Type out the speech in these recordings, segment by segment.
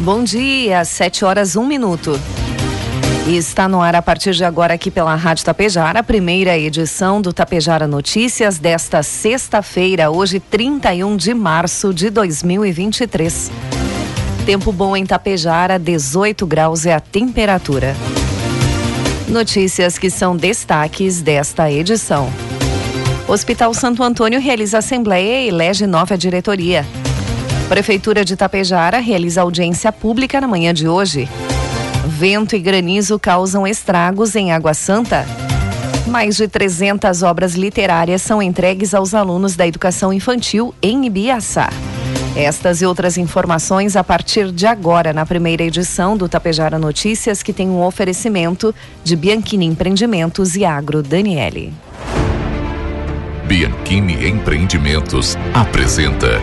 Bom dia, 7 horas, 1 minuto. E está no ar a partir de agora aqui pela Rádio Tapejara, a primeira edição do Tapejara Notícias desta sexta-feira, hoje 31 de março de 2023. Tempo bom em Tapejara, 18 graus é a temperatura. Notícias que são destaques desta edição. Hospital Santo Antônio realiza assembleia e elege nova diretoria. Prefeitura de Tapejara realiza audiência pública na manhã de hoje. Vento e granizo causam estragos em Água Santa. Mais de 300 obras literárias são entregues aos alunos da educação infantil em Ibiaçá. Estas e outras informações a partir de agora na primeira edição do Tapejara Notícias, que tem um oferecimento de Bianchini Empreendimentos e Agro Daniele. Bianchini Empreendimentos apresenta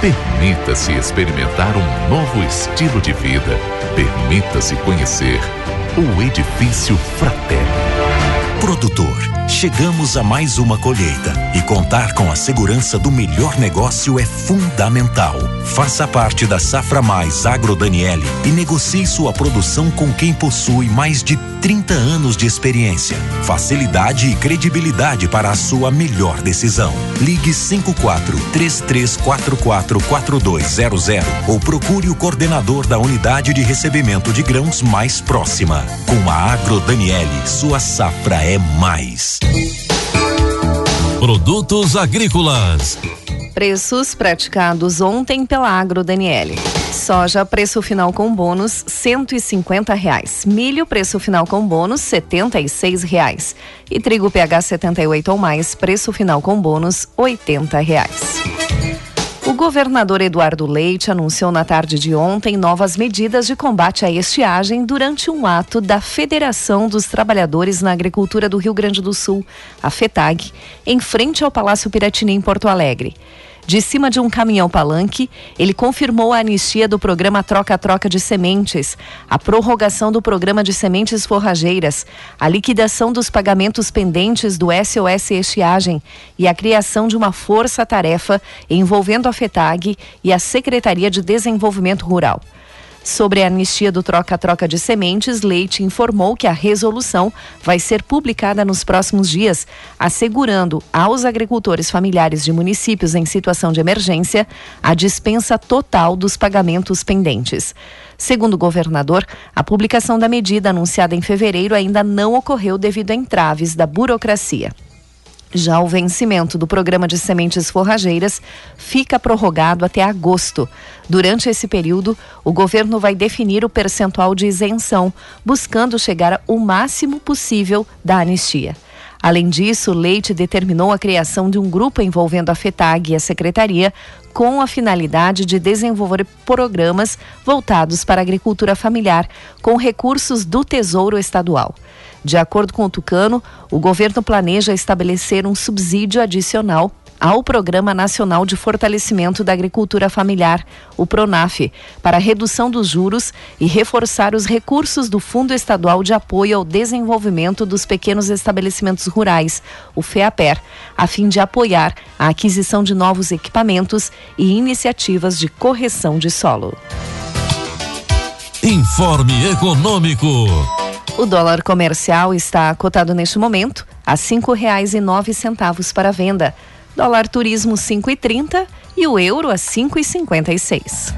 Permita-se experimentar um novo estilo de vida. Permita-se conhecer o Edifício Fratelli. Produtor, chegamos a mais uma colheita e contar com a segurança do melhor negócio é fundamental. Faça parte da Safra Mais Agro Daniele e negocie sua produção com quem possui mais de 30 anos de experiência, facilidade e credibilidade para a sua melhor decisão. Ligue 54 3344 4200 ou procure o coordenador da unidade de recebimento de grãos mais próxima. Com a Agro Daniele, sua safra é mais. Produtos agrícolas. Preços praticados ontem pela Agro Daniele. Soja, preço final com bônus, cento e cinquenta reais. Milho, preço final com bônus, setenta e seis reais. E trigo PH 78 ou mais, preço final com bônus, oitenta reais. O governador Eduardo Leite anunciou na tarde de ontem novas medidas de combate à estiagem durante um ato da Federação dos Trabalhadores na Agricultura do Rio Grande do Sul, a FETAG, em frente ao Palácio Piratini, em Porto Alegre. De cima de um caminhão palanque, ele confirmou a anistia do programa Troca-Troca de Sementes, a prorrogação do programa de sementes forrageiras, a liquidação dos pagamentos pendentes do SOS Estiagem e a criação de uma força-tarefa envolvendo a FETAG e a Secretaria de Desenvolvimento Rural. Sobre a anistia do troca-troca de sementes, Leite informou que a resolução vai ser publicada nos próximos dias, assegurando aos agricultores familiares de municípios em situação de emergência a dispensa total dos pagamentos pendentes. Segundo o governador, a publicação da medida anunciada em fevereiro ainda não ocorreu devido a entraves da burocracia. Já o vencimento do programa de sementes forrageiras fica prorrogado até agosto. Durante esse período, o governo vai definir o percentual de isenção, buscando chegar o máximo possível da anistia. Além disso, Leite determinou a criação de um grupo envolvendo a FETAG e a Secretaria com a finalidade de desenvolver programas voltados para a agricultura familiar com recursos do Tesouro Estadual. De acordo com o Tucano, o governo planeja estabelecer um subsídio adicional ao Programa Nacional de Fortalecimento da Agricultura Familiar, o PRONAF, para redução dos juros e reforçar os recursos do Fundo Estadual de Apoio ao Desenvolvimento dos Pequenos Estabelecimentos Rurais, o FEAPER, a fim de apoiar a aquisição de novos equipamentos e iniciativas de correção de solo. Informe Econômico. O dólar comercial está cotado neste momento a nove centavos para venda. Dólar turismo cinco e trinta e o euro a cinco e cinquenta e seis.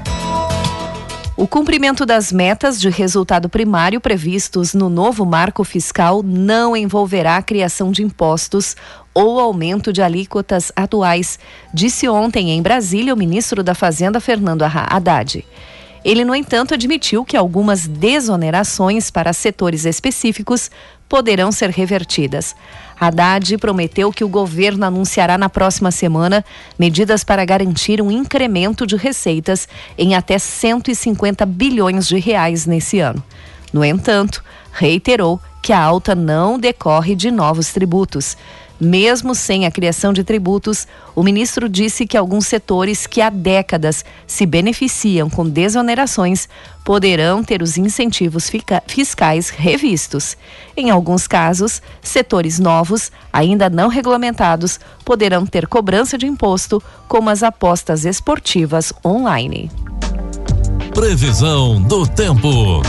O cumprimento das metas de resultado primário previstos no novo marco fiscal não envolverá a criação de impostos ou aumento de alíquotas atuais, disse ontem em Brasília o ministro da Fazenda, Fernando Haddad. Ele, no entanto, admitiu que algumas desonerações para setores específicos poderão ser revertidas. Haddad prometeu que o governo anunciará na próxima semana medidas para garantir um incremento de receitas em até 150 bilhões de reais nesse ano. No entanto, reiterou que a alta não decorre de novos tributos. Mesmo sem a criação de tributos, o ministro disse que alguns setores que há décadas se beneficiam com desonerações poderão ter os incentivos fiscais revistos. Em alguns casos, setores novos, ainda não regulamentados, poderão ter cobrança de imposto, como as apostas esportivas online. Previsão do tempo.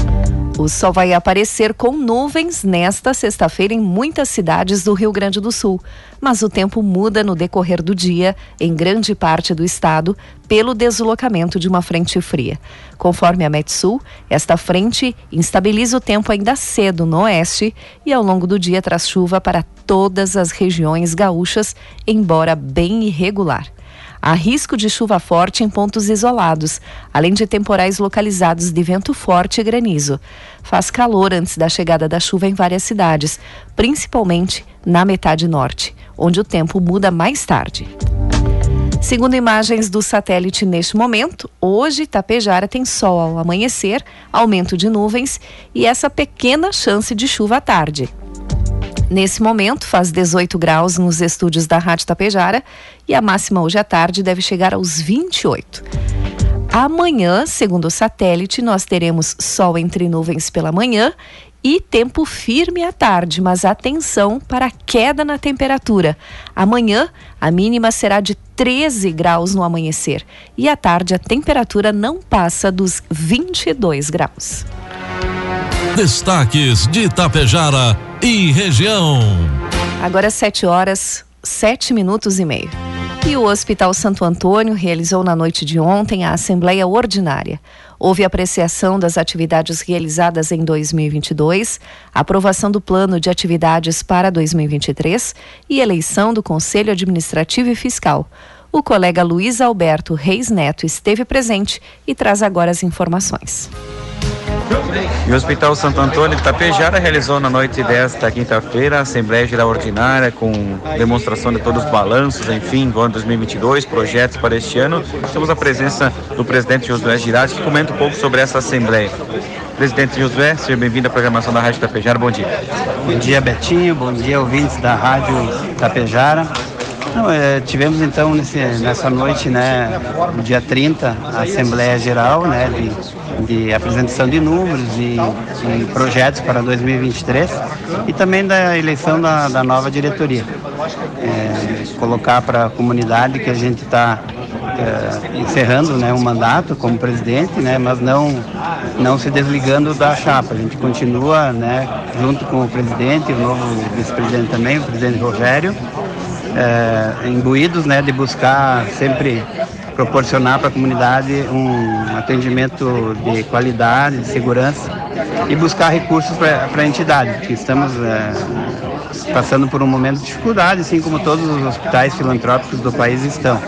O sol vai aparecer com nuvens nesta sexta-feira em muitas cidades do Rio Grande do Sul, mas o tempo muda no decorrer do dia em grande parte do estado pelo deslocamento de uma frente fria. Conforme a Metsul, esta frente instabiliza o tempo ainda cedo no oeste e ao longo do dia traz chuva para todas as regiões gaúchas, embora bem irregular. Há risco de chuva forte em pontos isolados, além de temporais localizados de vento forte e granizo. Faz calor antes da chegada da chuva em várias cidades, principalmente na metade norte, onde o tempo muda mais tarde. Segundo imagens do satélite neste momento, hoje Tapejara tem sol ao amanhecer, aumento de nuvens e essa pequena chance de chuva à tarde. Nesse momento, faz 18 graus nos estúdios da Rádio Tapejara e a máxima hoje à tarde deve chegar aos 28. Amanhã, segundo o satélite, nós teremos sol entre nuvens pela manhã e tempo firme à tarde, mas atenção para a queda na temperatura. Amanhã, a mínima será de 13 graus no amanhecer e à tarde a temperatura não passa dos 22 graus. Destaques de Itapejara e região. Agora 7 horas, 7 minutos e meio. E o Hospital Santo Antônio realizou na noite de ontem a Assembleia Ordinária. Houve apreciação das atividades realizadas em 2022, aprovação do plano de atividades para 2023 e eleição do Conselho Administrativo e Fiscal. O colega Luiz Alberto Reis Neto esteve presente e traz agora as informações. E o Hospital Santo Antônio de Tapejara realizou na noite desta quinta-feira a Assembleia Geral Ordinária com demonstração de todos os balanços, enfim, do ano 2022, projetos para este ano. Temos a presença do presidente Josué Girardi que comenta um pouco sobre essa Assembleia. Presidente Josué, seja bem-vindo à programação da Rádio Tapejara. Bom dia. Bom dia, Betinho. Bom dia, ouvintes da Rádio Tapejara. Não, é, tivemos então nesse, nessa noite, né, dia 30, a Assembleia Geral, né, de, de apresentação de números e, e, projetos para 2023 e também da eleição da, da nova diretoria. É, colocar para a comunidade que a gente está é, encerrando né, um mandato como presidente, né, mas não, não se desligando da chapa. A gente continua né, junto com o presidente, o novo vice-presidente também, o presidente Rogério, é, imbuídos né, de buscar sempre proporcionar para a comunidade um atendimento de qualidade, de segurança e buscar recursos para a entidade, porque estamos é, passando por um momento de dificuldade, assim como todos os hospitais filantrópicos do país estão,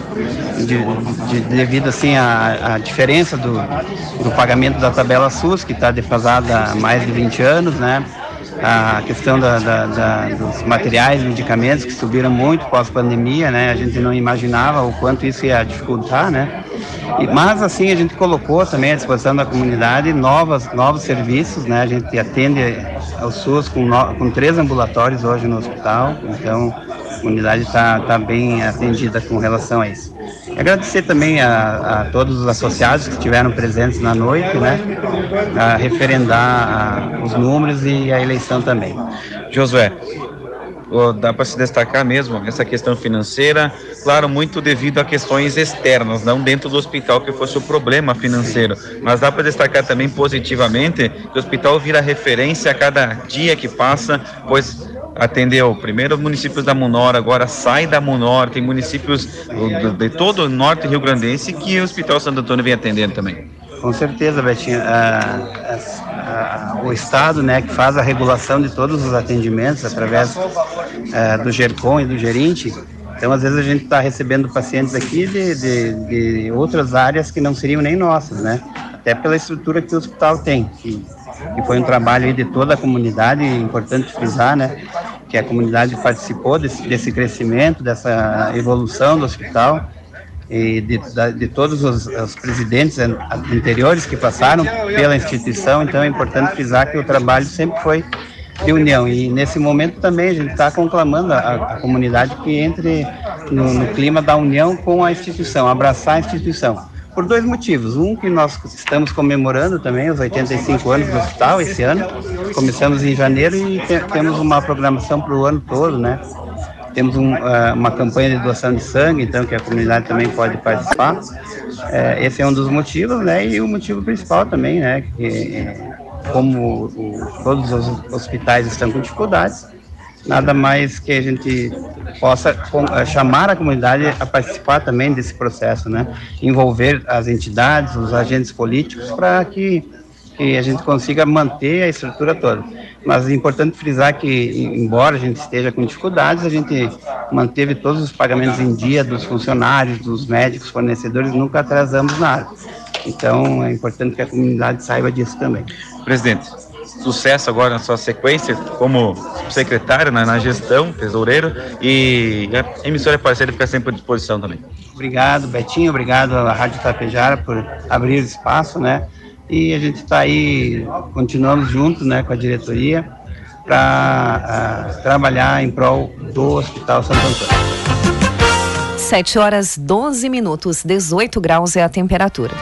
de, de, devido assim à, diferença do, do pagamento da tabela SUS, que está defasada há mais de 20 anos, né? A questão da, da, da, dos materiais, medicamentos que subiram muito pós-pandemia, né? A gente não imaginava o quanto isso ia dificultar, né? E, mas assim a gente colocou também à disposição da comunidade novas, novos serviços, né? A gente atende ao SUS com, no, com três ambulatórios hoje no hospital, então a comunidade está tá bem atendida com relação a isso. Agradecer também a, a, todos os associados que estiveram presentes na noite, né? A referendar a, os números e a eleição também. Josué, dá para se destacar mesmo essa questão financeira, claro, muito devido a questões externas, não dentro do hospital que fosse o problema financeiro, mas dá para destacar também positivamente que o hospital vira referência a cada dia que passa, pois atendeu primeiro os municípios da Munor, agora sai da Munor, tem municípios de todo o norte rio-grandense que o Hospital Santo Antônio vem atendendo também. Com certeza, Betinho. Ah, ah, o Estado, né, que faz a regulação de todos os atendimentos através ah, do GERCOM e do gerente, então às vezes a gente está recebendo pacientes aqui de, de, de, outras áreas que não seriam nem nossas, né? Até pela estrutura que o hospital tem, que, que foi um trabalho de toda a comunidade, importante frisar, né? Que a comunidade participou desse, desse crescimento, dessa evolução do hospital e de, de todos os, os, presidentes anteriores que passaram pela instituição, então é importante frisar que o trabalho sempre foi de união. E nesse momento também a gente está conclamando a, a, comunidade que entre no, no clima da união com a instituição, abraçar a instituição por dois motivos. Um, que nós estamos comemorando também os 85 anos do hospital esse ano. Começamos em janeiro e te, temos uma programação para o ano todo, né? Temos um, uh, uma campanha de doação de sangue, então, que a comunidade também pode participar. Uh, esse é um dos motivos, né? E o motivo principal também, né? Que, como o, todos os hospitais estão com dificuldades, nada mais que a gente possa uh, chamar a comunidade a participar também desse processo, né? Envolver as entidades, os agentes políticos, para que, que a gente consiga manter a estrutura toda. Mas é importante frisar que, embora a gente esteja com dificuldades, a gente manteve todos os pagamentos em dia dos funcionários, dos médicos, fornecedores, nunca atrasamos nada. Então, é importante que a comunidade saiba disso também. Presidente, sucesso agora na sua sequência como secretário na, na gestão, tesoureiro, e a emissora parceira fica sempre à disposição também. Obrigado, Betinho, obrigado à Rádio Tapejara por abrir espaço, né? e a gente está aí, continuamos juntos né, com a diretoria para uh, trabalhar em prol do Hospital Santo Antônio. 7 horas 12 minutos, 18 graus é a temperatura.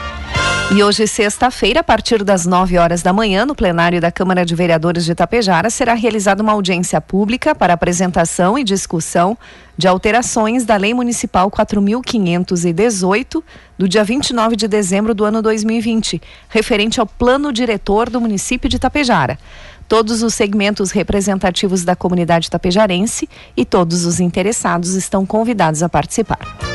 E hoje, sexta-feira, a partir das 9 horas da manhã, no plenário da Câmara de Vereadores de Itapejara, será realizada uma audiência pública para apresentação e discussão de alterações da Lei Municipal 4.518, do dia 29 de dezembro do ano 2020, referente ao plano diretor do município de Itapejara. Todos os segmentos representativos da comunidade tapejarense e todos os interessados estão convidados a participar.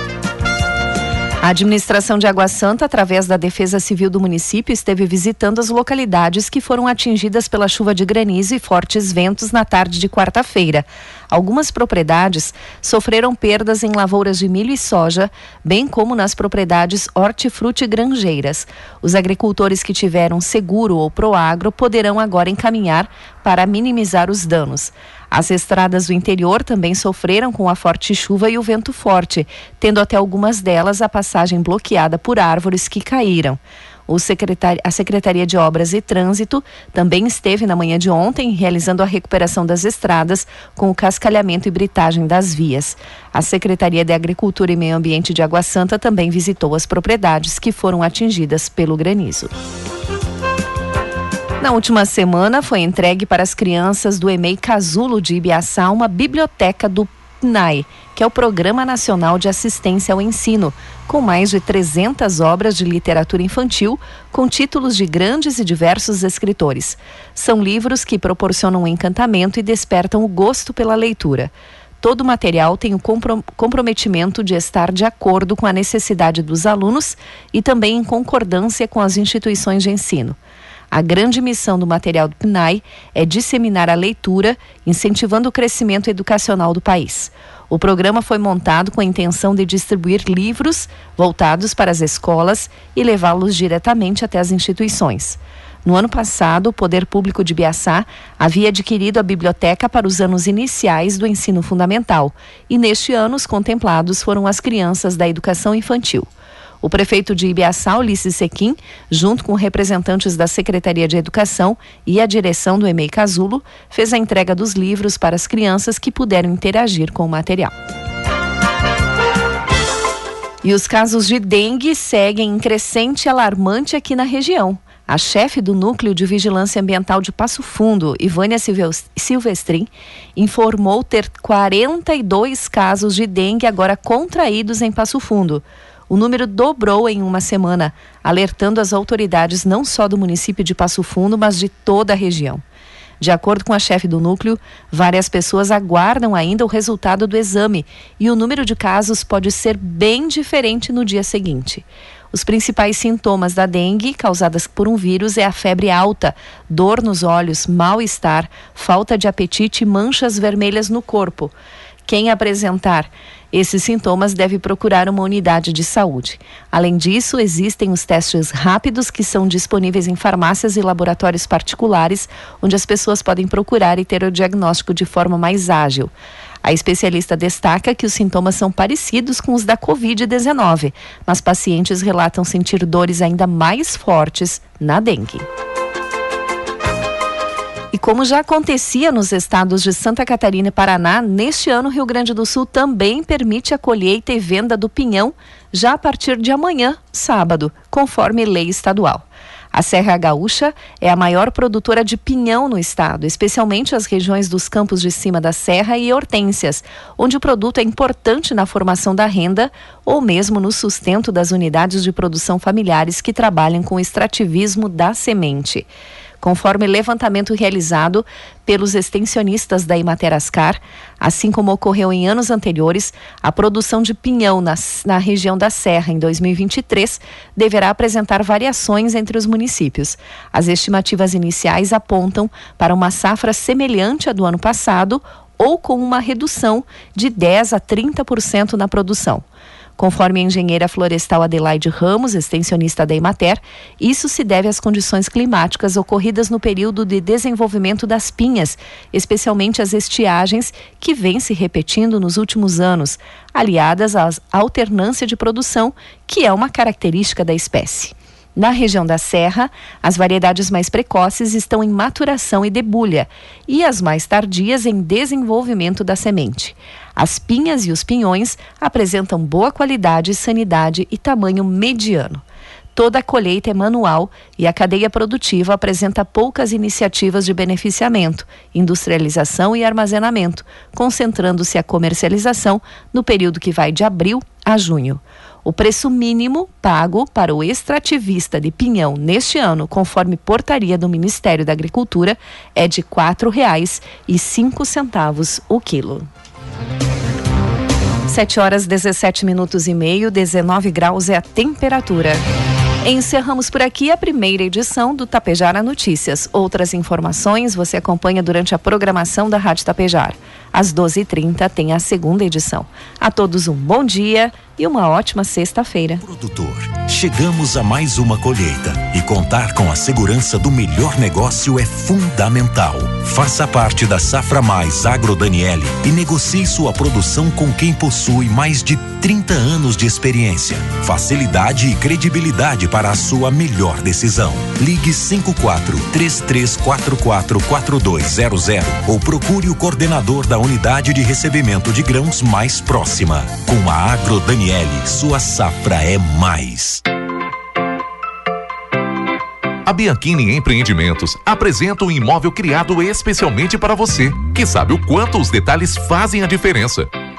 A administração de Água Santa, através da Defesa Civil do município, esteve visitando as localidades que foram atingidas pela chuva de granizo e fortes ventos na tarde de quarta-feira. Algumas propriedades sofreram perdas em lavouras de milho e soja, bem como nas propriedades hortifruti e granjeiras. Os agricultores que tiveram seguro ou proagro poderão agora encaminhar para minimizar os danos. As estradas do interior também sofreram com a forte chuva e o vento forte, tendo até algumas delas a passagem bloqueada por árvores que caíram. A Secretaria de Obras e Trânsito também esteve na manhã de ontem realizando a recuperação das estradas com o cascalhamento e britagem das vias. A Secretaria de Agricultura e Meio Ambiente de Água Santa também visitou as propriedades que foram atingidas pelo granizo. Na última semana foi entregue para as crianças do EMEI Casulo de Ibiaçá uma biblioteca do PNAE, que é o Programa Nacional de Assistência ao Ensino, com mais de 300 obras de literatura infantil com títulos de grandes e diversos escritores. São livros que proporcionam um encantamento e despertam o gosto pela leitura. Todo o material tem o comprometimento de estar de acordo com a necessidade dos alunos e também em concordância com as instituições de ensino. A grande missão do material do PNAE é disseminar a leitura, incentivando o crescimento educacional do país. O programa foi montado com a intenção de distribuir livros voltados para as escolas e levá-los diretamente até as instituições. No ano passado, o Poder Público de Biaçá havia adquirido a biblioteca para os anos iniciais do ensino fundamental, e neste ano os contemplados foram as crianças da educação infantil. O prefeito de Ibiaçá, Ulisses Sequim, junto com representantes da Secretaria de Educação e a direção do EMEI Casulo, fez a entrega dos livros para as crianças que puderam interagir com o material. E os casos de dengue seguem em crescente alarmante aqui na região. A chefe do Núcleo de Vigilância Ambiental de Passo Fundo, Ivânia Silvestrin, informou ter 42 casos de dengue agora contraídos em Passo Fundo. O número dobrou em uma semana, alertando as autoridades não só do município de Passo Fundo, mas de toda a região. De acordo com a chefe do núcleo, várias pessoas aguardam ainda o resultado do exame e o número de casos pode ser bem diferente no dia seguinte. Os principais sintomas da dengue, causadas por um vírus, é a febre alta, dor nos olhos, mal-estar, falta de apetite e manchas vermelhas no corpo. Quem apresentar esses sintomas deve procurar uma unidade de saúde. Além disso, existem os testes rápidos que são disponíveis em farmácias e laboratórios particulares, onde as pessoas podem procurar e ter o diagnóstico de forma mais ágil. A especialista destaca que os sintomas são parecidos com os da Covid-19, mas pacientes relatam sentir dores ainda mais fortes na dengue. Como já acontecia nos estados de Santa Catarina e Paraná, neste ano Rio Grande do Sul também permite a colheita e venda do pinhão já a partir de amanhã, sábado, conforme lei estadual. A Serra Gaúcha é a maior produtora de pinhão no estado, especialmente as regiões dos campos de cima da Serra e Hortênsias, onde o produto é importante na formação da renda ou mesmo no sustento das unidades de produção familiares que trabalham com o extrativismo da semente. Conforme levantamento realizado pelos extensionistas da Imaterascar, assim como ocorreu em anos anteriores, a produção de pinhão na, na região da Serra em 2023 deverá apresentar variações entre os municípios. As estimativas iniciais apontam para uma safra semelhante à do ano passado ou com uma redução de 10 a 30% na produção. Conforme a engenheira florestal Adelaide Ramos, extensionista da Emater, isso se deve às condições climáticas ocorridas no período de desenvolvimento das pinhas, especialmente as estiagens que vêm se repetindo nos últimos anos, aliadas à alternância de produção, que é uma característica da espécie. Na região da Serra, as variedades mais precoces estão em maturação e debulha, e as mais tardias em desenvolvimento da semente. As pinhas e os pinhões apresentam boa qualidade, sanidade e tamanho mediano. Toda a colheita é manual e a cadeia produtiva apresenta poucas iniciativas de beneficiamento, industrialização e armazenamento, concentrando-se a comercialização no período que vai de abril a junho. O preço mínimo pago para o extrativista de pinhão neste ano, conforme portaria do Ministério da Agricultura, é de R$ 4,05 o quilo. 7 horas 17 minutos e meio, 19 graus é a temperatura. Encerramos por aqui a primeira edição do Tapejara Notícias. Outras informações você acompanha durante a programação da Rádio Tapejar. Às 12h30 tem a segunda edição. A todos um bom dia e uma ótima sexta-feira. Produtor, chegamos a mais uma colheita e contar com a segurança do melhor negócio é fundamental. Faça parte da Safra Mais Agro Daniele e negocie sua produção com quem possui mais de 30 anos de experiência, facilidade e credibilidade para a sua melhor decisão. Ligue 54 3344 4200 ou procure o coordenador da unidade de recebimento de grãos mais próxima. Com a Agro Daniele Daniele, sua safra é mais. A Bianchini Empreendimentos apresenta um imóvel criado especialmente para você, que sabe o quanto os detalhes fazem a diferença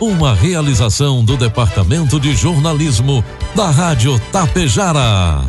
Uma realização do Departamento de Jornalismo da Rádio Tapejara.